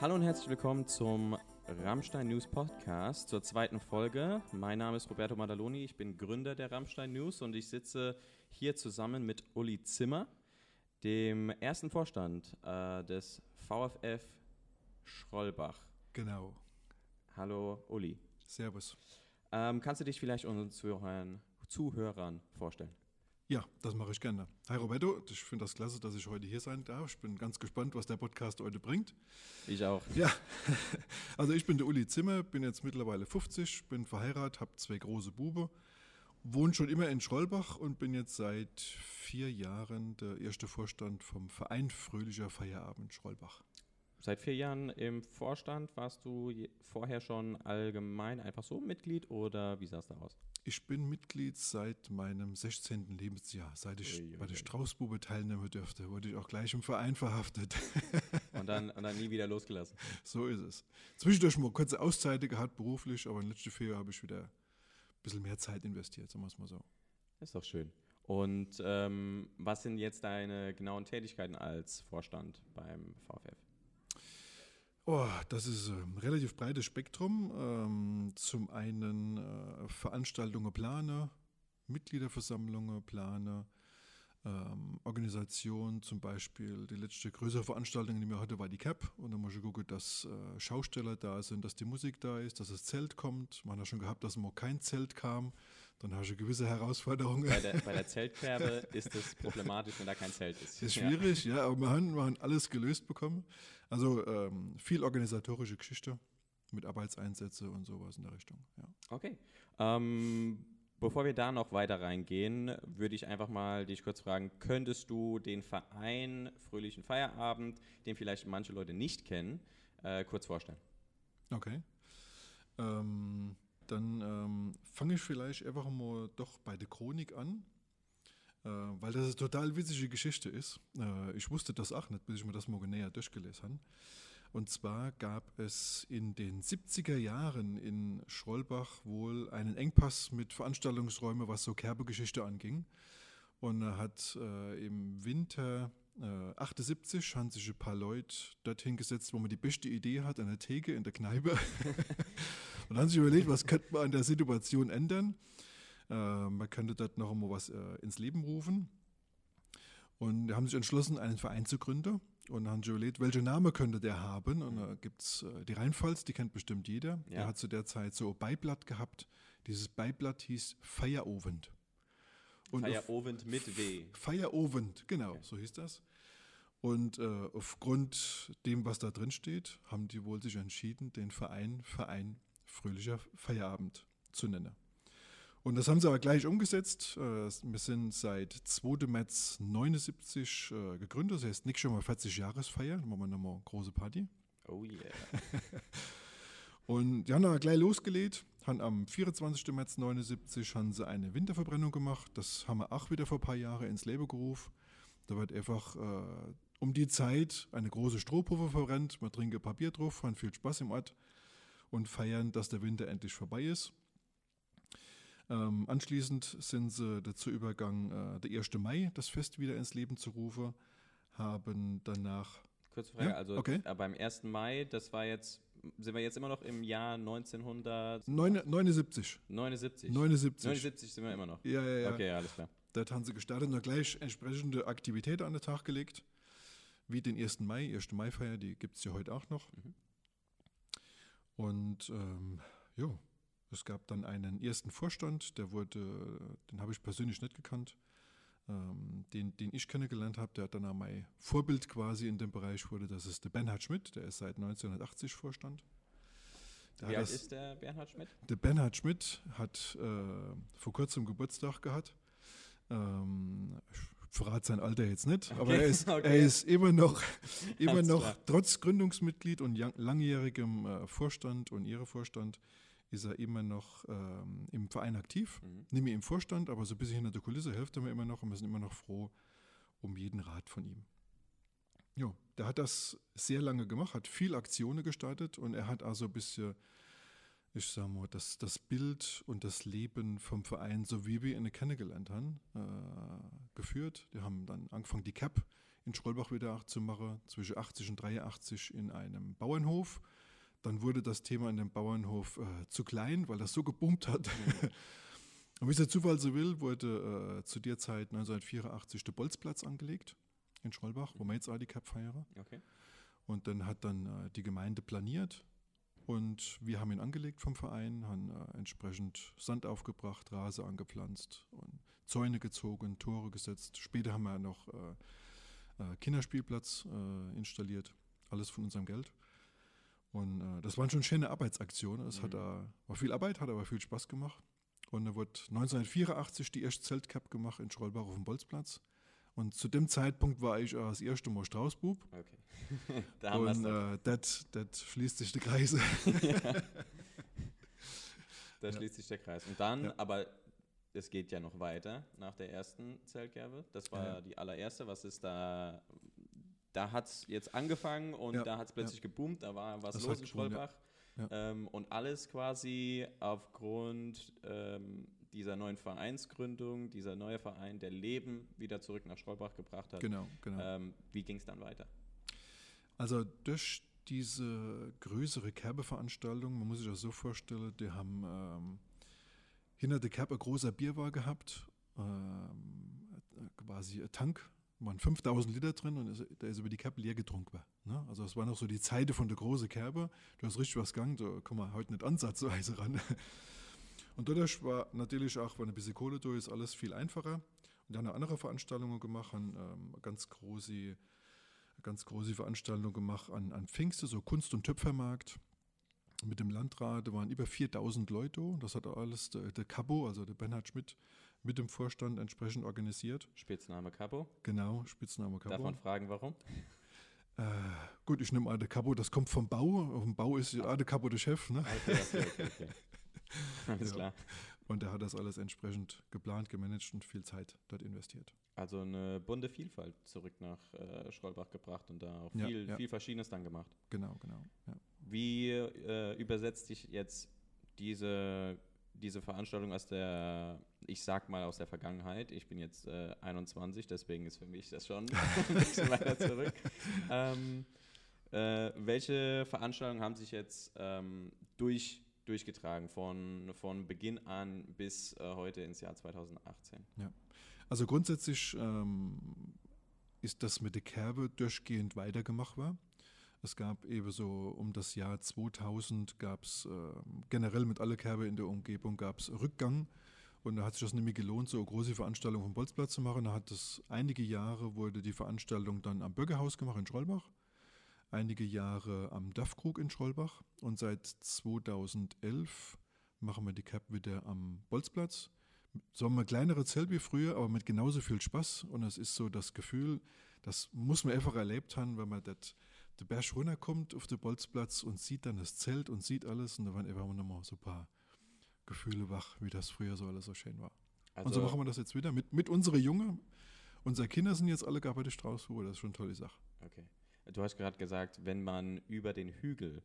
Hallo und herzlich willkommen zum Rammstein News Podcast zur zweiten Folge. Mein Name ist Roberto Madaloni, ich bin Gründer der Rammstein News und ich sitze hier zusammen mit Uli Zimmer, dem ersten Vorstand äh, des VfF Schrollbach. Genau. Hallo Uli. Servus. Ähm, kannst du dich vielleicht unseren Zuhörern, Zuhörern vorstellen? Ja, das mache ich gerne. Hi Roberto, ich finde das klasse, dass ich heute hier sein darf. Ich bin ganz gespannt, was der Podcast heute bringt. Ich auch. Ja, also ich bin der Uli Zimmer, bin jetzt mittlerweile 50, bin verheiratet, habe zwei große Bube, wohne schon immer in Schrollbach und bin jetzt seit vier Jahren der erste Vorstand vom Verein Fröhlicher Feierabend Schrollbach. Seit vier Jahren im Vorstand. Warst du vorher schon allgemein einfach so Mitglied oder wie sah es da aus? Ich bin Mitglied seit meinem 16. Lebensjahr. Seit ich Ui, ui, bei der. Straußbube teilnehmen durfte, wurde ich auch gleich im Verein verhaftet. Und dann, und dann nie wieder losgelassen. So ist es. Zwischendurch mal kurze Auszeiten gehabt, beruflich, aber in den letzten vier Jahren habe ich wieder ein bisschen mehr Zeit investiert, sagen wir es mal so. Ist doch schön. Und ähm, was sind jetzt deine genauen Tätigkeiten als Vorstand beim VfF? Oh, das ist ein relativ breites Spektrum. Ähm, zum einen äh, Veranstaltungen plane, Mitgliederversammlungen plane, ähm, Organisation, zum Beispiel die letzte größere Veranstaltung, die wir hatte, war die CAP. Und da muss ich gucken, dass äh, Schausteller da sind, dass die Musik da ist, dass das Zelt kommt. Man hat schon gehabt, dass mal kein Zelt kam. Dann hast du gewisse Herausforderungen. Bei der, bei der Zeltkerbe ist es problematisch, wenn da kein Zelt ist. Ist schwierig, ja, aber wir haben, wir haben alles gelöst bekommen. Also ähm, viel organisatorische Geschichte mit Arbeitseinsätze und sowas in der Richtung. Ja. Okay. Ähm, bevor wir da noch weiter reingehen, würde ich einfach mal dich kurz fragen, könntest du den Verein Fröhlichen Feierabend, den vielleicht manche Leute nicht kennen, äh, kurz vorstellen? Okay. Ähm, dann ähm, fange ich vielleicht einfach mal doch bei der Chronik an, äh, weil das eine total witzige Geschichte ist. Äh, ich wusste das auch nicht, bis ich mir das mal näher durchgelesen habe. Und zwar gab es in den 70er Jahren in Schrollbach wohl einen Engpass mit Veranstaltungsräumen, was so Kerbegeschichte anging. Und er hat äh, im Winter äh, 78 haben sich ein paar Leute dorthin gesetzt, wo man die beste Idee hat, an der Theke, in der Kneipe. und haben sich überlegt, was könnte man an der Situation ändern. Äh, man könnte dort noch einmal was äh, ins Leben rufen. Und haben sich entschlossen, einen Verein zu gründen. Und haben sich überlegt, welcher Name könnte der haben. Und da gibt es äh, die Rheinpfalz, die kennt bestimmt jeder. Ja. Der hat zu der Zeit so ein Beiblatt gehabt. Dieses Beiblatt hieß Feierovend. Und mit W. Feierovend, genau, so hieß das. Und äh, aufgrund dem, was da drin steht, haben die wohl sich entschieden, den Verein Verein Fröhlicher Feierabend zu nennen. Und das haben sie aber gleich umgesetzt. Äh, wir sind seit 2. März 79 äh, gegründet, das heißt nicht schon mal 40 Jahresfeier, dann machen wir nochmal eine große Party. Oh yeah. Und die haben dann gleich losgelegt, haben am 24. März 79 haben sie eine Winterverbrennung gemacht. Das haben wir auch wieder vor ein paar Jahren ins Leben gerufen. Da wird einfach äh, um die Zeit eine große Strohpuppe verbrennt. Man paar Bier drauf, haben viel Spaß im Ort und feiern, dass der Winter endlich vorbei ist. Ähm, anschließend sind sie dazu übergegangen, äh, der 1. Mai das Fest wieder ins Leben zu rufen, haben danach Kurze Frage, Ja, also okay. äh, beim 1. Mai, das war jetzt, sind wir jetzt immer noch im Jahr 1979? neun- 79. 79. 79. 79 sind wir immer noch. Ja, ja, ja. Okay, alles klar. Dort haben sie gestartet und gleich entsprechende Aktivitäten an den Tag gelegt, wie den 1. Mai, 1. Mai-Feier, die gibt es ja heute auch noch. Mhm. Und ähm, ja, es gab dann einen ersten Vorstand, der wurde, den habe ich persönlich nicht gekannt, ähm, den, den ich kennengelernt habe, der hat dann auch mein Vorbild quasi in dem Bereich wurde, das ist der Bernhard Schmidt, der ist seit 1980 Vorstand. Der Wie alt das- ist der Bernhard Schmidt? der Bernhard Schmidt hat äh, vor kurzem Geburtstag gehabt. Ähm, ich verrate sein Alter jetzt nicht, aber Okay, er ist, okay. er ist immer noch, immer noch klar. trotz Gründungsmitglied und lang- langjährigem äh, Vorstand und ihre Vorstand ist er immer noch ähm, im Verein aktiv. Mhm. Nicht mehr im Vorstand, aber so ein bisschen hinter der Kulisse hilft er mir immer noch und wir sind immer noch froh um jeden Rat von ihm. Ja, der hat das sehr lange gemacht, hat viel Aktionen gestartet und er hat also ein bisschen ich sag mal, das, das Bild und das Leben vom Verein, so wie wir ihn kennengelernt haben, äh, geführt. Die haben dann angefangen, die CAP in Schrollbach wieder auch zu machen, zwischen 80 und 83 in einem Bauernhof. Dann wurde das Thema in dem Bauernhof äh, zu klein, weil das so geboomt hat. Mhm. und wie es der Zufall so will, wurde äh, zu der Zeit 1984 der Bolzplatz angelegt in Schrollbach, wo wir jetzt auch die Cup feiern. Okay. Und dann hat dann äh, die Gemeinde planiert und wir haben ihn angelegt vom Verein, haben äh, entsprechend Sand aufgebracht, Rase angepflanzt und Zäune gezogen, Tore gesetzt. Später haben wir noch äh, äh, Kinderspielplatz installiert, alles von unserem Geld. Und das waren schon schöne Arbeitsaktionen. Es mhm. hat, war viel Arbeit, hat aber viel Spaß gemacht. Und da wurde 1984 die erste Zeltcup gemacht in Schrollbach auf dem Bolzplatz. Und zu dem Zeitpunkt war ich auch das erste Mal Straußbub. Okay. da und äh, das schließt sich der Kreis. da schließt sich der Kreis. Und dann, ja. aber es geht ja noch weiter nach der ersten Zeltkerbe. Das war ja. die allererste. Was ist da? Da hat es jetzt angefangen und ja. da hat es plötzlich geboomt. Da war was das los in Schrollbach. Ähm, und alles quasi aufgrund ähm, dieser neuen Vereinsgründung, dieser neue Verein, der Leben wieder zurück nach Schrollbach gebracht hat. Genau, genau. Ähm, wie ging es dann weiter? Also durch diese größere Kerbeveranstaltung, man muss sich das so vorstellen, die haben ähm, hinter der Kerbe ein großer Bierwagen gehabt, ähm, quasi ein Tank, waren 5000 Liter drin und der ist über die Kerbe leer getrunken. Ne? Also es war noch so die Zeit von der großen Kerbe. Du hast richtig was gegangen, da kommen wir heute nicht ansatzweise ran. Und dadurch war natürlich auch, wenn ein bisschen Kohle da ist, alles viel einfacher. Und dann haben andere Veranstaltungen gemacht, haben ähm, ganz große, ganz große Veranstaltungen gemacht an, an Pfingste, so Kunst- und Töpfermarkt mit dem Landrat. Da waren über 4000 Leute. Das hat alles der, der Cabo, also der Bernhard Schmidt, mit dem Vorstand entsprechend organisiert. Spitzname Cabo? Genau, Spitzname Cabo. Darf man fragen, warum? Äh, gut, ich nehme an, der Cabo, das kommt vom Bau. Auf dem Bau ist ja der Cabo der Chef. Ne? Okay, okay, okay. Alles ja. klar. Und er hat das alles entsprechend geplant, gemanagt und viel Zeit dort investiert. Also eine bunte Vielfalt zurück nach äh, Schrollbach gebracht und da auch viel, ja, ja. viel Verschiedenes dann gemacht. Genau, genau. Wie äh, übersetzt sich jetzt diese, diese Veranstaltung aus der, ich sag mal aus der Vergangenheit, ich bin jetzt äh, 21, deswegen ist für mich das schon ein bisschen weiter zurück. Ähm, äh, welche Veranstaltungen haben sich jetzt ähm, durch durchgetragen, von, von Beginn an bis äh, heute ins Jahr 2018. Ja, also grundsätzlich ähm, ist das mit der Kerbe durchgehend weitergemacht war. Es gab eben so um das Jahr 2000 gab es äh, generell mit alle Kerbe in der Umgebung gab es Rückgang und da hat sich das nämlich gelohnt, so eine große Veranstaltung vom Bolzplatz zu machen. Da hat es einige Jahre wurde die Veranstaltung dann am Bürgerhaus gemacht in Schrollbach einige Jahre am DAF-Krug in Schrollbach und seit 2011 machen wir die Cap wieder am Bolzplatz. So haben wir kleinere Zelt wie früher, aber mit genauso viel Spaß. Und es ist so das Gefühl, das muss man einfach erlebt haben, wenn man das, der Berg runterkommt auf den Bolzplatz und sieht dann das Zelt und sieht alles. Und da waren einfach nochmal so ein paar Gefühle wach, wie das früher so alles so schön war. Also und so machen wir das jetzt wieder mit, mit unseren Jungen. Unsere Kinder sind jetzt alle gar bei der Straußruhe, das ist schon eine tolle Sache. Okay. Du hast gerade gesagt, wenn man über den Hügel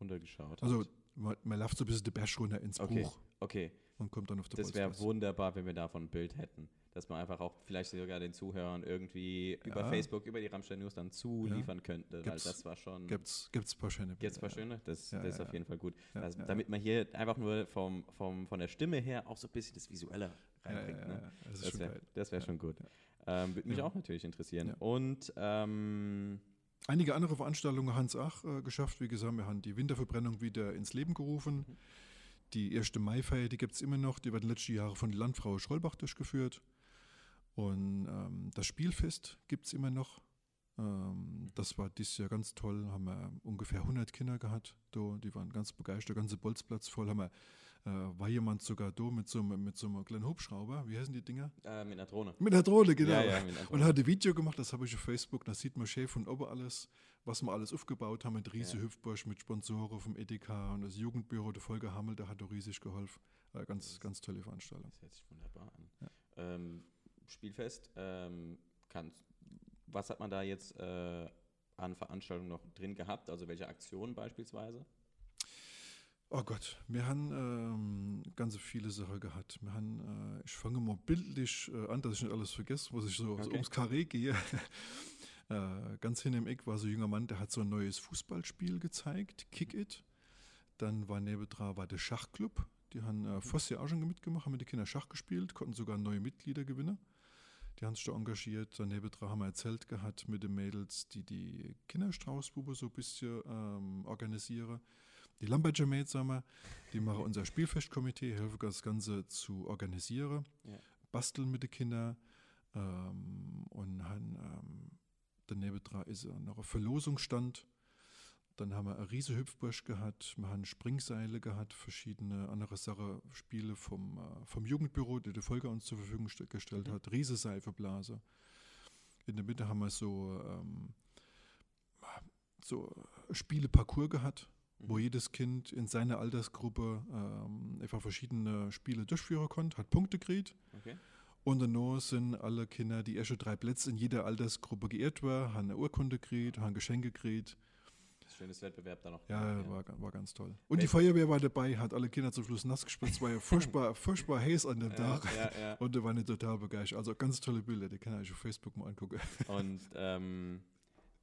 runtergeschaut also, hat. Also man, läuft so ein bisschen den Berg runter ins okay, Buch. Okay. Und kommt dann auf der Das wäre wunderbar, wenn wir davon ein Bild hätten. Dass man einfach auch vielleicht sogar den Zuhörern irgendwie ja. über Facebook, über die Rammstein News dann zuliefern ja. könnte. Gibt's, weil das war schon. Gibt's, gibt's ein paar schöne Bilder. Gibt's ein paar schöne? Das, ja, das ist auf jeden Fall gut. Also, damit man hier einfach nur vom, vom, von der Stimme her auch so ein bisschen das Visuelle reinbringt. Ne? Das, wäre wär schon gut. Ähm, Würde mich auch natürlich interessieren. Und ähm, einige andere Veranstaltungen Hans Ach äh, geschafft. Wie gesagt, wir haben die Winterverbrennung wieder ins Leben gerufen. Mhm. Die erste Maifeier, die gibt es immer noch. Die wird letzte Jahre von der Landfrau Schrollbach durchgeführt. Und ähm, das Spielfest gibt es immer noch. Ähm, das war dieses Jahr ganz toll. Haben wir ungefähr 100 Kinder gehabt. Die waren ganz begeistert. Der ganze Bolzplatz voll. Haben wir äh, war jemand sogar da mit so, mit so einem kleinen Hubschrauber, wie heißen die Dinger? Äh, mit einer Drohne. Mit einer Drohne, genau. Ja, ja, Drohne. Und hat ein Video gemacht, das habe ich auf Facebook, da sieht man schön von oben alles, was wir alles aufgebaut haben, mit riesen ja. Hüpfbusch, mit Sponsoren vom Edeka und das Jugendbüro der Folge Hammel, der hat auch riesig geholfen. Äh, ganz, ganz tolle Veranstaltung. Das hört sich wunderbar an. Ja. Ähm, Spielfest, ähm, kann, was hat man da jetzt äh, an Veranstaltungen noch drin gehabt? Also welche Aktionen beispielsweise? Oh Gott, wir haben ähm, ganz viele Sachen gehabt. Wir haben, äh, ich fange mal bildlich äh, an, dass ich nicht alles vergesse, was ich so, so Okay. ums Karree gehe. äh, ganz hin im Eck war so ein junger Mann, der hat so ein neues Fußballspiel gezeigt, Kick It. Dann war nebendran war der Schachclub. Die haben äh, fast ja auch schon mitgemacht, haben mit den Kindern Schach gespielt, konnten sogar neue Mitglieder gewinnen. Die haben sich da engagiert. Daneben dran haben wir ein Zelt gehabt mit den Mädels, die die Kinderstraußbube so ein bisschen ähm, organisieren. Die Lamberger Mädels, sagen wir, die machen unser Spielfestkomitee, helfen das Ganze zu organisieren, Ja. basteln mit den Kindern ähm, und haben, ähm, daneben dran ist noch ein Verlosungsstand. Dann haben wir eine riese Hüpfbursch gehabt, wir haben Springseile gehabt, verschiedene andere Sachen, Spiele vom, äh, vom Jugendbüro, die die Folge uns zur Verfügung st- gestellt Mhm. hat, riese Seifeblase. In der Mitte haben wir so, ähm, so Spieleparcours gehabt, wo Mhm. jedes Kind in seiner Altersgruppe ähm, einfach verschiedene Spiele durchführen konnte, hat Punkte gekriegt. Okay. Und dann sind alle Kinder, die erste drei Plätze in jeder Altersgruppe geehrt waren, haben eine Urkunde gekriegt, haben Geschenke gekriegt. Schönes Wettbewerb da noch. Ja, War, ga- war ganz toll. Und die Wel- Feuerwehr war dabei, hat alle Kinder zum Schluss nass gespritzt, war ja furchtbar, furchtbar heiß an dem ja, Tag. ja, ja. Und da waren die total begeistert. Also ganz tolle Bilder, die kann ich auf Facebook mal angucken. Und ähm,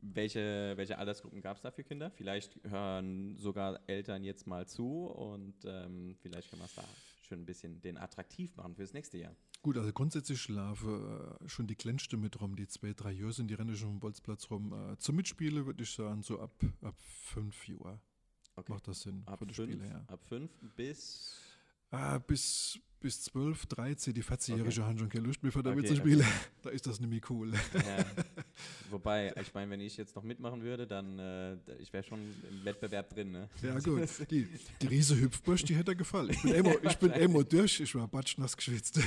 welche, welche Altersgruppen gab es da für Kinder? Vielleicht hören sogar Eltern jetzt mal zu und ähm, vielleicht können wir es da schon ein bisschen den attraktiv machen fürs nächste Jahr. Gut, also grundsätzlich schlafe äh, schon die Kleinste mit rum, die zwei, drei Jahre sind, die rennen schon am Bolzplatz rum. Äh, zum Mitspielen würde ich sagen, so ab, ab fünf Jahren Okay. macht das Sinn Ab fünf, Spiele, ja. ab fünf bis Ah, bis, bis 12, 13, die 40-Jährige Okay. haben schon keine Lust mehr, damit Okay, zu spielen. Da ist das nämlich cool. Ja. Wobei, ich meine, wenn ich jetzt noch mitmachen würde, dann äh, ich wäre schon im Wettbewerb drin. Ne? Ja, gut. Die, die riese Hüpfbursch, die hätte gefallen. Ich bin immer, ich bin immer durch, ich war batschnass geschwitzt.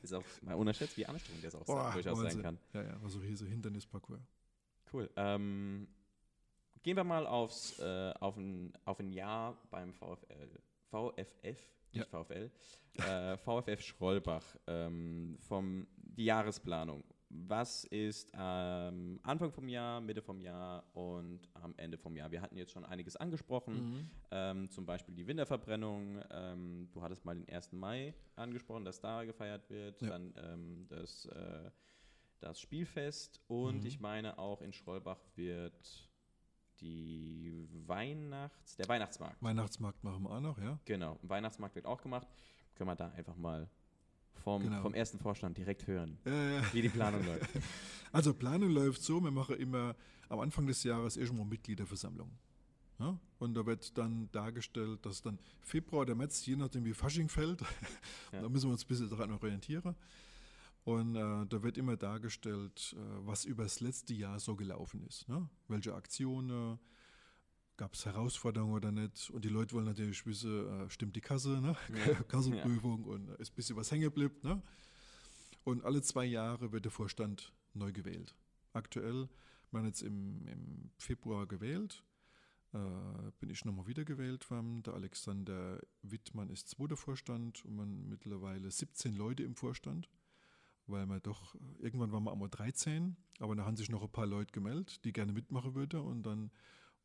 Ist auch mal unerschätzt, wie anstrengend das auch Boah, durchaus sein Wahnsinn. kann. Ja, ja, war so riese Hindernisparcours. Cool. Ähm, gehen wir mal aufs, äh, auf, ein, auf ein Jahr beim VfL. VFF, nicht VfL. Äh, VFF Schrollbach. Ähm, vom, die Jahresplanung. Was ist am Anfang vom Jahr, Mitte vom Jahr und am Ende vom Jahr? Wir hatten jetzt schon einiges angesprochen, ähm, zum Beispiel die Winterverbrennung. Ähm, du hattest mal den 1. Mai angesprochen, dass da gefeiert wird. Ja. Dann ähm, das, äh, das Spielfest und Mhm. ich meine auch in Schrollbach wird die Weihnachts-, der Weihnachtsmarkt. Weihnachtsmarkt machen wir auch noch, ja. Genau, Weihnachtsmarkt wird auch gemacht. Können wir da einfach mal vom, Genau. vom ersten Vorstand direkt hören, Äh, wie die Planung läuft. Also Planung läuft so, wir machen immer am Anfang des Jahres irgendwo Mitgliederversammlung. Ja? Und da wird dann dargestellt, dass dann Februar oder März, je nachdem wie Fasching fällt, Ja. da müssen wir uns ein bisschen daran orientieren. Und äh, da wird immer dargestellt, äh, was über das letzte Jahr so gelaufen ist. Ne? Welche Aktionen, gab es Herausforderungen oder nicht? Und die Leute wollen natürlich wissen, äh, stimmt die Kasse, ne? Ja. Kassenprüfung und äh, ist ein bisschen was hängen geblieben. Ne? Und alle zwei Jahre wird der Vorstand neu gewählt. Aktuell, wir haben jetzt im, im Februar gewählt, äh, bin ich nochmal wieder gewählt worden. Der Alexander Wittmann ist zweiter Vorstand und man mittlerweile 17 Leute im Vorstand, weil man doch, irgendwann waren wir einmal 13, aber da haben sich noch ein paar Leute gemeldet, die gerne mitmachen würden und dann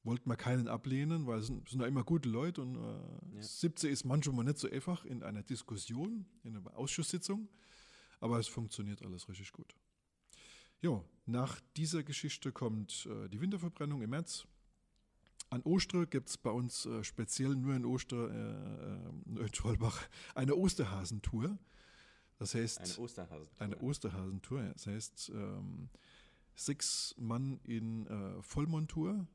wollten wir keinen ablehnen, weil es sind, sind ja immer gute Leute und äh, Ja. 17 ist manchmal nicht so einfach in einer Diskussion, in einer Ausschusssitzung, aber es funktioniert alles richtig gut. Jo, nach dieser Geschichte kommt äh, die Winterverbrennung im März. An Ostern gibt es bei uns äh, speziell nur in Oster, äh, äh, in Schwalbach eine Osterhasentour. Das heißt, Eine Osterhase. eine Osterhasentour. ja. Das heißt, ähm, sechs Mann in äh, Vollmontur,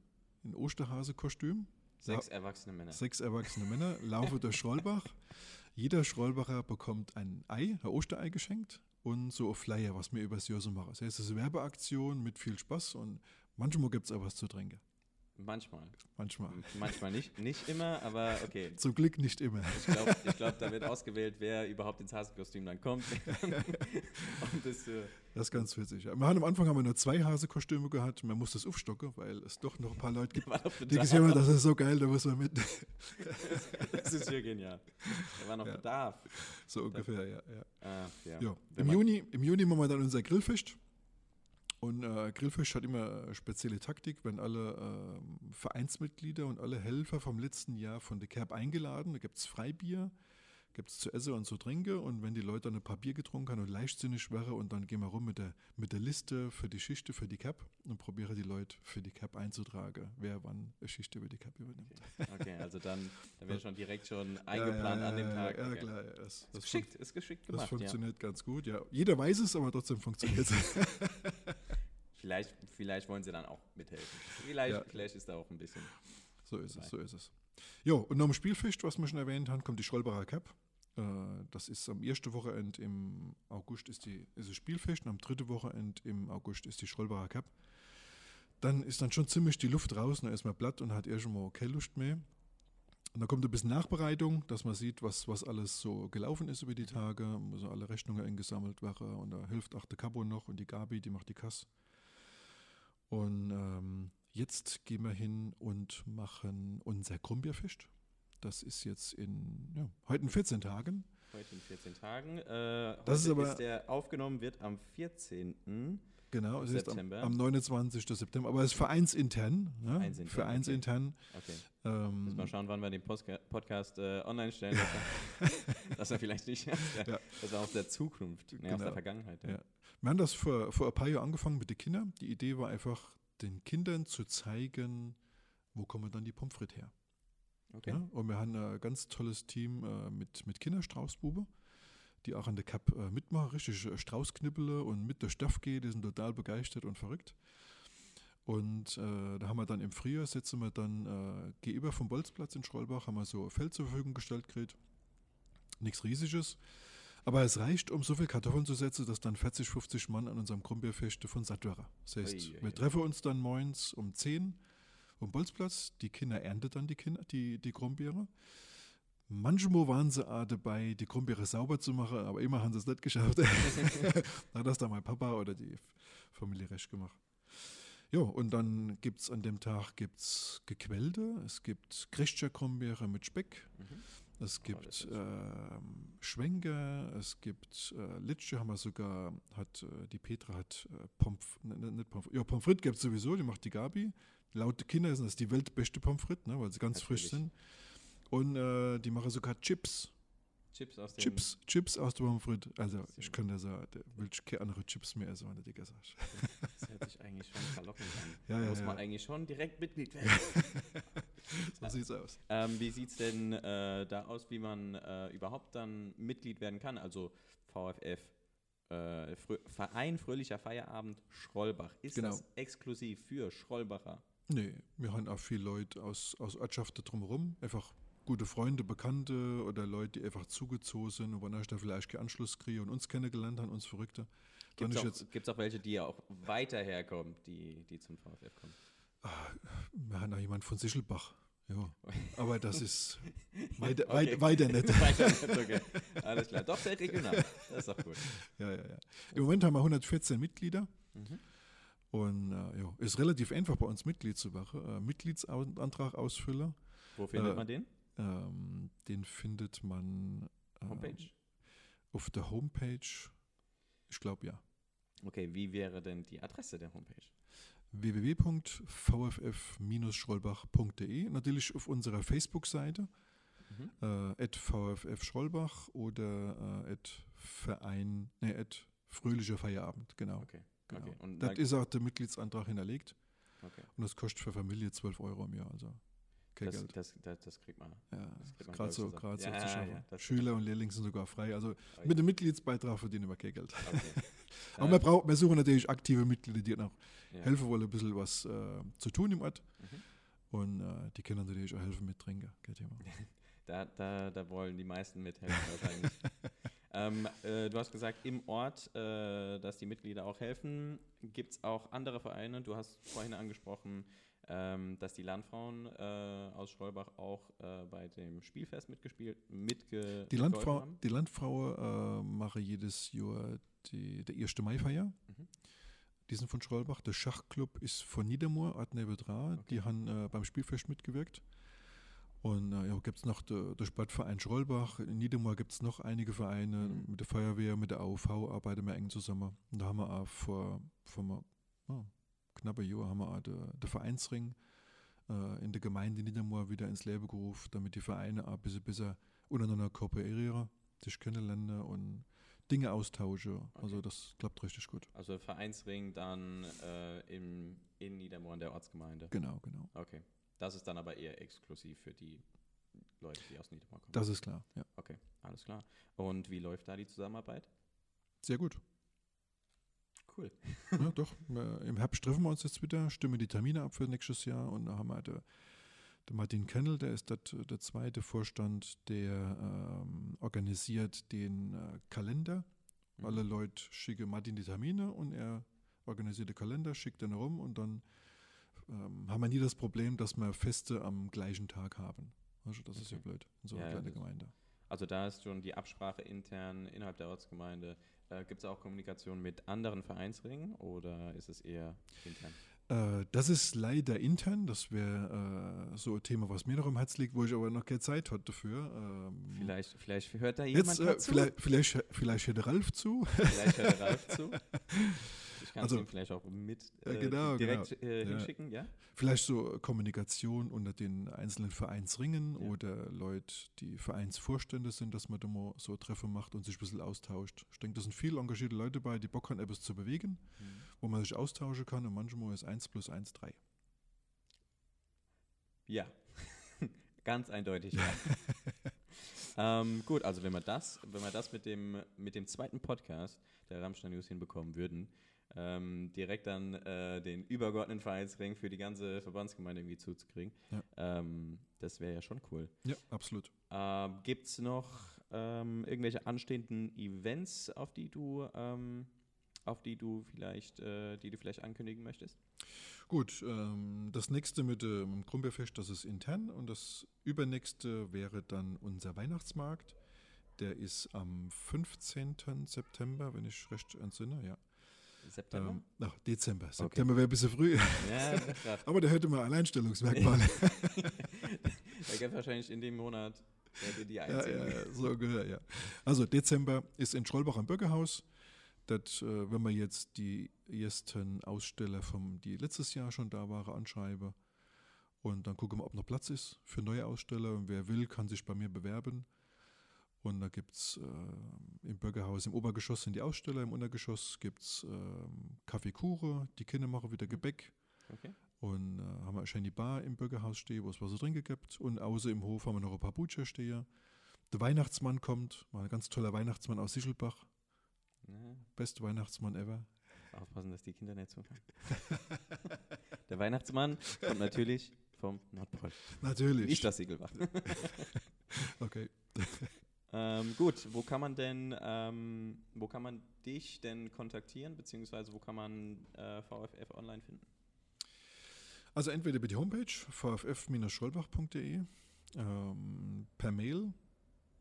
in Osterhase-Kostüm. Sechs erwachsene Männer. Sechs erwachsene Männer laufen durch Schrollbach. Jeder Schrollbacher bekommt ein Ei, ein Osterei geschenkt und so ein Flyer, was wir übers Jahr so machen. Das heißt, es ist eine Werbeaktion mit viel Spaß und manchmal gibt es auch was zu trinken. Manchmal. Manchmal. Manchmal nicht, nicht immer, aber okay. Zum Glück nicht immer. Ich glaube, glaub, da wird ausgewählt, wer überhaupt ins Hasenkostüm dann kommt. Das, äh, Das ist ganz witzig. Ja. Wir haben am Anfang haben wir nur zwei Hasekostüme gehabt. Man muss das aufstocken, weil es doch noch ein paar Leute gibt, die Bedarf. gesehen haben, das ist so geil, da muss man mit. Das ist ja genial. Da war noch Ja. Bedarf. So ungefähr, ja. ja. Ah, ja. Wenn Im, Juni, Im Juni machen wir dann unser Grillfest. Und äh, Grillfisch hat immer eine spezielle Taktik, wenn alle äh, Vereinsmitglieder und alle Helfer vom letzten Jahr von der Kerb eingeladen, da gibt es Freibier, gibt es zu essen und zu trinken und wenn die Leute dann ein paar Bier getrunken haben und leichtsinnig wären und dann gehen wir rum mit der, mit der Liste für die Schichte für die Cap und probiere die Leute für die Cap einzutragen, wer wann eine Schicht über die Cap übernimmt. Okay, okay also dann, dann wird schon direkt schon eingeplant ja, ja, an dem Tag. Ja, okay. klar, ja, das, Ist das, geschickt, ist geschickt gemacht. das funktioniert ganz gut, ja. Jeder weiß es, aber trotzdem funktioniert es. Vielleicht, vielleicht wollen sie dann auch mithelfen. Vielleicht, Ja. vielleicht ist da auch ein bisschen. So ist es, so ist es. Jo, und noch ein Spielfest, was wir schon erwähnt haben, kommt die Schrollbacher Cup. Äh, Das ist am ersten Wochenende im August ist, die, ist das Spielfest und am dritten Wochenende im August ist die Schrollbacher Cup. Dann ist dann schon ziemlich die Luft raus, dann ist man platt und hat irgendwo keine Lust mehr. Und dann kommt ein bisschen Nachbereitung, dass man sieht, was, was alles so gelaufen ist über die Tage, müssen alle Rechnungen eingesammelt werden und da hilft auch der Cabo noch und die Gabi, die macht die Kass. Und ähm, jetzt gehen wir hin und machen unser Krumbierfest. Das ist jetzt in, ja, heute in 14 Tagen. Heute in 14 Tagen. Äh, Das ist aber- der aufgenommen wird am 14. Genau, es ist am, September. am 29. September, aber es ist vereinsintern. Ne? Vereinsintern, Vereinsintern. Okay. Ähm, Müssen wir schauen, wann wir den Postka Podcast äh, online stellen. Dass er, dass er vielleicht nicht aus der, Ja. dass er aus der Zukunft, nee, aus Genau. der Vergangenheit. Ja. Wir haben das vor, vor ein paar Jahren angefangen mit den Kindern. Die Idee war einfach, den Kindern zu zeigen, wo kommen dann die Pommes frites her. Okay. Ja? Und wir haben ein ganz tolles Team äh, mit, mit Kinderstraußbube, die auch an der Cup äh, mitmachen, richtig äh, Straußknibbele und mit der Stoff gehen, die sind total begeistert und verrückt. Und äh, da haben wir dann im Frühjahr, setzen wir dann äh, gegenüber vom Bolzplatz in Schrollbach, haben wir so ein Feld zur Verfügung gestellt gekriegt. Nichts Riesiges. Aber es reicht, um so viel Kartoffeln zu setzen, dass dann 40, 50 Mann an unserem Krumbierfest von satt wären. Das heißt, Ui, ui, wir treffen uns dann morgens um 10 am Bolzplatz. Die Kinder ernten dann die, Kinder, die, die Krummbeere. Manchmal waren sie auch dabei, die Krummbeere sauber zu machen, aber immer haben sie es nicht geschafft. da hat das dann mein Papa oder die Familie recht gemacht. Ja, und dann gibt es an dem Tag gibt's Gequälte, es gibt Christcher Krummbeere mit Speck, Mhm. Es gibt ist ähm, Schwenker, es gibt äh, Litsche, haben wir sogar, hat äh, die Petra hat äh, Pommes, ne, nicht Pommes, ja, Pommes frites gibt es sowieso, die macht die Gabi. Laut den Kindern sind das die weltbeste Pommes frites, ne, weil sie ganz frisch Natürlich. sind. Und äh, die machen sogar Chips. Chips aus dem. Chips, Chips aus der Pommes frites. Also ich kann da sagen, da will ich keine andere Chips mehr essen, wenn du die gesagt hast. Das hört sich eigentlich schon verlockend an. Ja, da ja, muss ja. man eigentlich schon direkt Mitglied werden. So sieht's aus. ähm, wie sieht es denn äh, da aus, wie man äh, überhaupt dann Mitglied werden kann? Also VFF, äh, Frö Verein Fröhlicher Feierabend Schrollbach. Ist Genau. das exklusiv für Schrollbacher? Nee, wir haben auch viele Leute aus, aus Ortschaften drumherum, einfach gute Freunde, Bekannte oder Leute, die einfach zugezogen sind und wollen da vielleicht keinen Anschluss kriegen und uns kennengelernt haben, uns Verrückte. Gibt es auch, auch welche, die auch weiter herkommen, die, die zum VFF kommen? Wir haben auch jemand von Sichelbach. Ja, aber das ist weiter, Okay. weit, weiter nicht. weiter nicht, okay. Alles klar. Doch sehr regional. Das ist doch gut. Ja, ja, ja. Im Moment haben wir 114 Mitglieder. Mhm. Und äh, ja, ist relativ einfach bei uns Mitglied zu machen. Äh, Mitgliedsantrag ausfüllen. Wo findet Äh, man den? Ähm, den findet man äh, Homepage? auf der Homepage. Ich glaube ja. Okay, wie wäre denn die Adresse der Homepage? www.vff-schrollbach.de. Natürlich auf unserer Facebook-Seite, Mhm. äh, at VFF Schrollbach oder äh, at Verein, nee, at Fröhlicher Feierabend, genau. Okay. genau. okay. Und das da- ist auch der Mitgliedsantrag hinterlegt okay. und das kostet für Familie 12 Euro im Jahr, also kein Das, Geld. das, das, das kriegt man. Ja, gerade so, gerade so zusammen. zu Ja, schaffen. ja, Schüler und Lehrlinge sind sogar frei. Also Okay. mit dem Mitgliedsbeitrag verdienen wir kein Geld. Okay. Aber wir, brauchen, wir suchen natürlich aktive Mitglieder, die noch ja. helfen wollen, ein bisschen was äh, zu tun im Ort. Mhm. Und äh, die können natürlich auch helfen mit Trinken. Kein Thema. Da, da, da wollen die meisten mithelfen wahrscheinlich. ähm, äh, du hast gesagt, im Ort, äh, dass die Mitglieder auch helfen. Gibt es auch andere Vereine? Du hast vorhin angesprochen, ähm, dass die Landfrauen äh, aus Schrollbach auch äh, bei dem Spielfest mitgespielt, mitge Die, Landfrau, haben. die Landfrau äh, mache jedes Jahr die, der 1. Mai-Feier. Mhm. Die sind von Schrollbach. Der Schachclub ist von Niedermoor, Art Nebedra. Die haben äh, beim Spielfest mitgewirkt. Und äh, ja, gibt es noch der, der Sportverein Schrollbach. In Niedermoor gibt es noch einige Vereine. Mhm. Mit der Feuerwehr, mit der AUV arbeiten wir eng zusammen. Und da haben wir auch vor, vor mal oh, knappe Jahr haben wir auch den, den Vereinsring äh, in der Gemeinde Niedermoor wieder ins Leben gerufen, damit die Vereine auch ein bisschen besser untereinander kooperieren, sich kennenlernen und Dinge austauschen. Also das klappt richtig gut. Also Vereinsring dann äh, im, in Niedermoor in der Ortsgemeinde. Genau, genau. Okay. Das ist dann aber eher exklusiv für die Leute, die aus Niedermoor kommen. Das ist klar, ja. Okay, alles klar. Und wie läuft da die Zusammenarbeit? Sehr gut. Cool. Ja, doch. Äh, Im Herbst treffen wir uns jetzt wieder, stimmen die Termine ab für nächstes Jahr und da haben wir der, der Martin Kennel, der ist dat, der zweite Vorstand, der ähm, organisiert den äh, Kalender. Mhm. Alle Leute schicken Martin die Termine und er organisiert den Kalender, schickt den rum und dann ähm, haben wir nie das Problem, dass wir Feste am gleichen Tag haben. Also das ist ja Okay. blöd in so einer Ja, kleinen Gemeinde. Also da ist schon die Absprache intern innerhalb der Ortsgemeinde. Äh, Gibt es auch Kommunikation mit anderen Vereinsringen oder ist es eher intern? Äh, das ist leider intern. Das wäre äh, so ein Thema, was mir noch am Herz liegt, wo ich aber noch keine Zeit hatte dafür. Ähm, Vielleicht, vielleicht hört da jemand Jetzt, äh, dazu. vielleicht, vielleicht, vielleicht hätte Ralf zu. Vielleicht hört Ralf zu. Ich kann Also- es ihm vielleicht auch mit Ja, äh, genau, direkt äh, Ja. hinschicken, ja? Vielleicht so Kommunikation unter den einzelnen Vereinsringen Ja. oder Leute, die Vereinsvorstände sind, dass man da mal so Treffen macht und sich ein bisschen austauscht. Ich denke, da sind viele engagierte Leute bei, die Bock haben, etwas zu bewegen, wo man sich austauschen kann und manchmal ist 1 plus 1 3. Ja, ganz eindeutig. Ja. ähm, gut, also wenn wir das, wenn wir das mit dem, mit dem zweiten Podcast der Rammstein News hinbekommen würden, ähm, direkt dann äh, den übergeordneten Vereinsring für die ganze Verbandsgemeinde irgendwie zuzukriegen, Ja. ähm, das wäre ja schon cool. Ja, absolut. Ähm, Gibt es noch ähm, irgendwelche anstehenden Events, auf die du, ähm, auf die du vielleicht, äh, die du vielleicht ankündigen möchtest? Gut, ähm, das nächste mit dem Krummbeerfest, das ist intern und das übernächste wäre dann unser Weihnachtsmarkt. Der ist am 15. September, wenn ich recht entsinne, ja. September? Ähm, ach, Dezember. September wäre ein bisschen früh, ja, aber der hätte mal Alleinstellungsmerkmale. Da gibt wahrscheinlich in dem Monat die ja, Einzigen. ja, ja, so ungefähr, ja. Also Dezember ist in Schrollbach am Bürgerhaus. Das, äh, wenn wir jetzt die ersten Aussteller, vom, die letztes Jahr schon da waren, anschreiben und dann gucken wir, ob noch Platz ist für neue Aussteller. Und wer will, kann sich bei mir bewerben. Und da gibt es äh, im Bürgerhaus, im Obergeschoss sind die Aussteller, im Untergeschoss gibt es ähm, Kaffeekure, die Kinder machen wieder Gebäck. Okay. Und äh, haben wir eine schöne Bar im Bürgerhaus stehen, wo es was drin gibt. Und außer im Hof haben wir noch ein paar Butcher stehen. Der Weihnachtsmann kommt, mal ein ganz toller Weihnachtsmann aus Sichelbach. Ja, Beste Weihnachtsmann ever. aufpassen, dass die Kinder nicht zuhören. Der Weihnachtsmann kommt natürlich vom Nordpol. Natürlich. Nicht das Siegelbach. Okay. ähm, gut, wo kann man denn, ähm, wo kann man dich denn kontaktieren, beziehungsweise wo kann man äh, VFF online finden? Also entweder über die Homepage vff-schrollbach.de, ähm, per Mail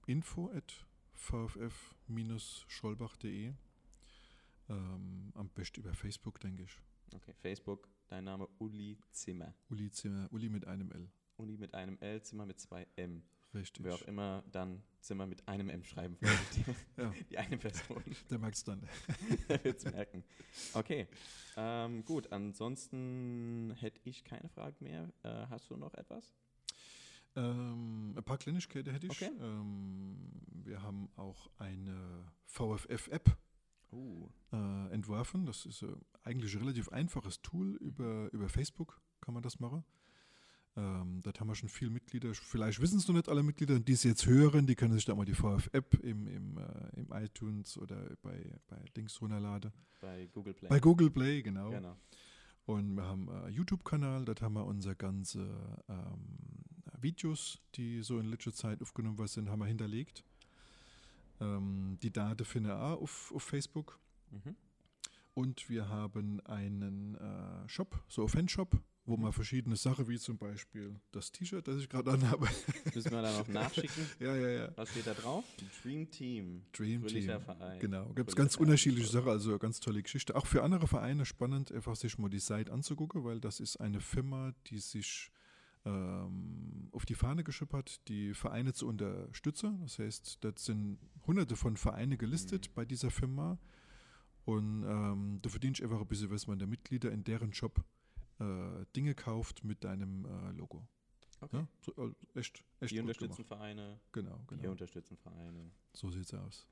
info at vff-schrollbach.de, ähm, am besten über Facebook, denke ich. Okay, Facebook, dein Name Uli Zimmer. Uli Zimmer, Uli mit einem L. Uli mit einem L, Zimmer mit zwei M. Richtig. Wer auch immer dann Zimmer mit einem M schreiben würde. Ja. Die eine Person. Der mag es dann. wird es merken. Okay, ähm, gut. Ansonsten hätte ich keine Frage mehr. Äh, hast du noch etwas? Ähm, ein paar Kleinigkeiten hätte ich. Okay. Ähm, wir haben auch eine VFF-App Uh, äh, entworfen. Das ist äh, eigentlich ein relativ einfaches Tool. Über, über Facebook kann man das machen. Ähm, dort haben wir schon viele Mitglieder. Vielleicht wissen es noch nicht alle Mitglieder, die es jetzt hören, die können sich da mal die VF-App im, im, äh, im iTunes oder bei, bei Dings runterladen. bei Google Play. Bei Google Play, genau. Genau. Und wir haben einen YouTube-Kanal, dort haben wir unsere ganze ähm, Videos, die so in letzter Zeit aufgenommen worden sind, haben wir hinterlegt. Ähm, die Daten finden wir auch auf, auf Facebook. Mhm. Und wir haben einen äh, Shop, so einen Fanshop, wo man verschiedene Sachen, wie zum Beispiel das T-Shirt, das ich gerade anhabe. Müssen wir dann noch nachschicken. ja, ja, ja. Was steht da drauf? Dream Team. Dream Fröhlicher Team. Verein. Genau, gibt es ganz Verein. unterschiedliche Sachen, also eine ganz tolle Geschichte. Auch für andere Vereine spannend, einfach sich mal die Seite anzugucken, weil das ist eine Firma, die sich ähm, auf die Fahne geschrieben hat, die Vereine zu unterstützen. Das heißt, das sind hunderte von Vereine gelistet Mhm. bei dieser Firma. Und ähm, du verdienst einfach ein bisschen, was man der Mitglieder in deren Shop äh, Dinge kauft mit deinem äh, Logo. Okay. Ja, so, also echt, echt Die unterstützen gemacht. Vereine. Genau, Wir genau. unterstützen Vereine. So sieht's aus.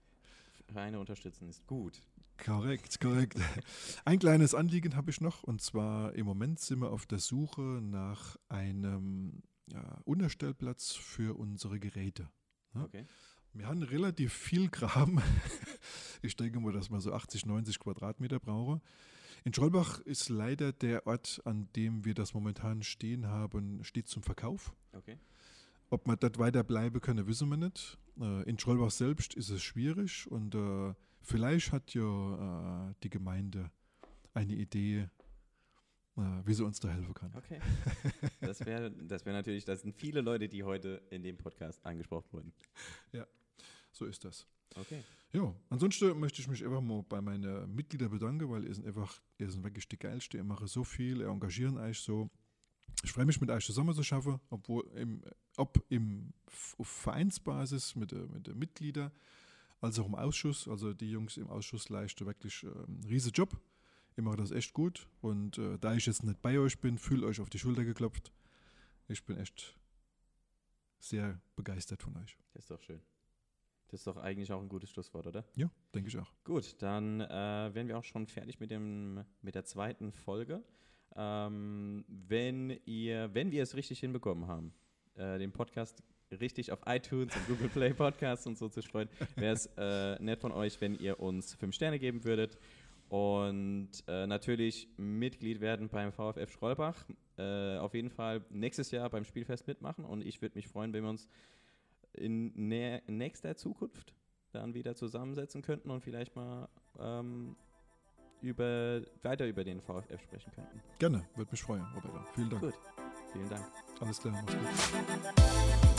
Vereine unterstützen ist gut. Korrekt, korrekt. Ein kleines Anliegen habe ich noch und zwar im Moment sind wir auf der Suche nach einem ja, Unterstellplatz für unsere Geräte. Ja. Okay. Wir haben relativ viel Kram. Ich denke mal, dass man so 80, 90 Quadratmeter brauche. In Trollbach ist leider der Ort, an dem wir das momentan stehen haben, steht zum Verkauf. Okay. Ob wir dort weiter bleiben können, wissen wir nicht. Äh, In Trollbach selbst ist es schwierig und äh, vielleicht hat ja äh, die Gemeinde eine Idee, äh, wie sie uns da helfen kann. Okay. Das wäre das wär natürlich, das sind viele Leute, die heute in dem Podcast angesprochen wurden. So ist das. Okay. Ja, ansonsten möchte ich mich einfach mal bei meinen Mitgliedern bedanken, weil ihr sind einfach, ihr sind wirklich die geilste, ihr macht so viel, ihr engagieren euch so. Ich freue mich mit euch zusammen zu schaffen, obwohl im, ob im auf Vereinsbasis mit, der- mit den Mitgliedern, als auch im Ausschuss. Also die Jungs im Ausschuss leisten wirklich äh, einen riesen Job. Ihr macht das echt gut. Und äh, da ich jetzt nicht bei euch bin, fühlt euch auf die Schulter geklopft. Ich bin echt sehr begeistert von euch. Das ist doch schön. Das ist doch eigentlich auch ein gutes Schlusswort, oder? Ja, denke ich auch. Gut, dann äh, wären wir auch schon fertig mit, dem, mit der zweiten Folge. Ähm, wenn, ihr, wenn wir es richtig hinbekommen haben, äh, den Podcast richtig auf iTunes und Google Play Podcasts und so zu streuen, wäre es äh, nett von euch, wenn ihr uns fünf Sterne geben würdet und äh, natürlich Mitglied werden beim VfF Schrollbach. Äh, auf jeden Fall nächstes Jahr beim Spielfest mitmachen und ich würde mich freuen, wenn wir uns in nä nächster Zukunft dann wieder zusammensetzen könnten und vielleicht mal ähm, über, weiter über den VfF sprechen könnten. Gerne, würde mich freuen, Roberto. Vielen Dank. Gut. Vielen Dank. Alles klar, mach's gut.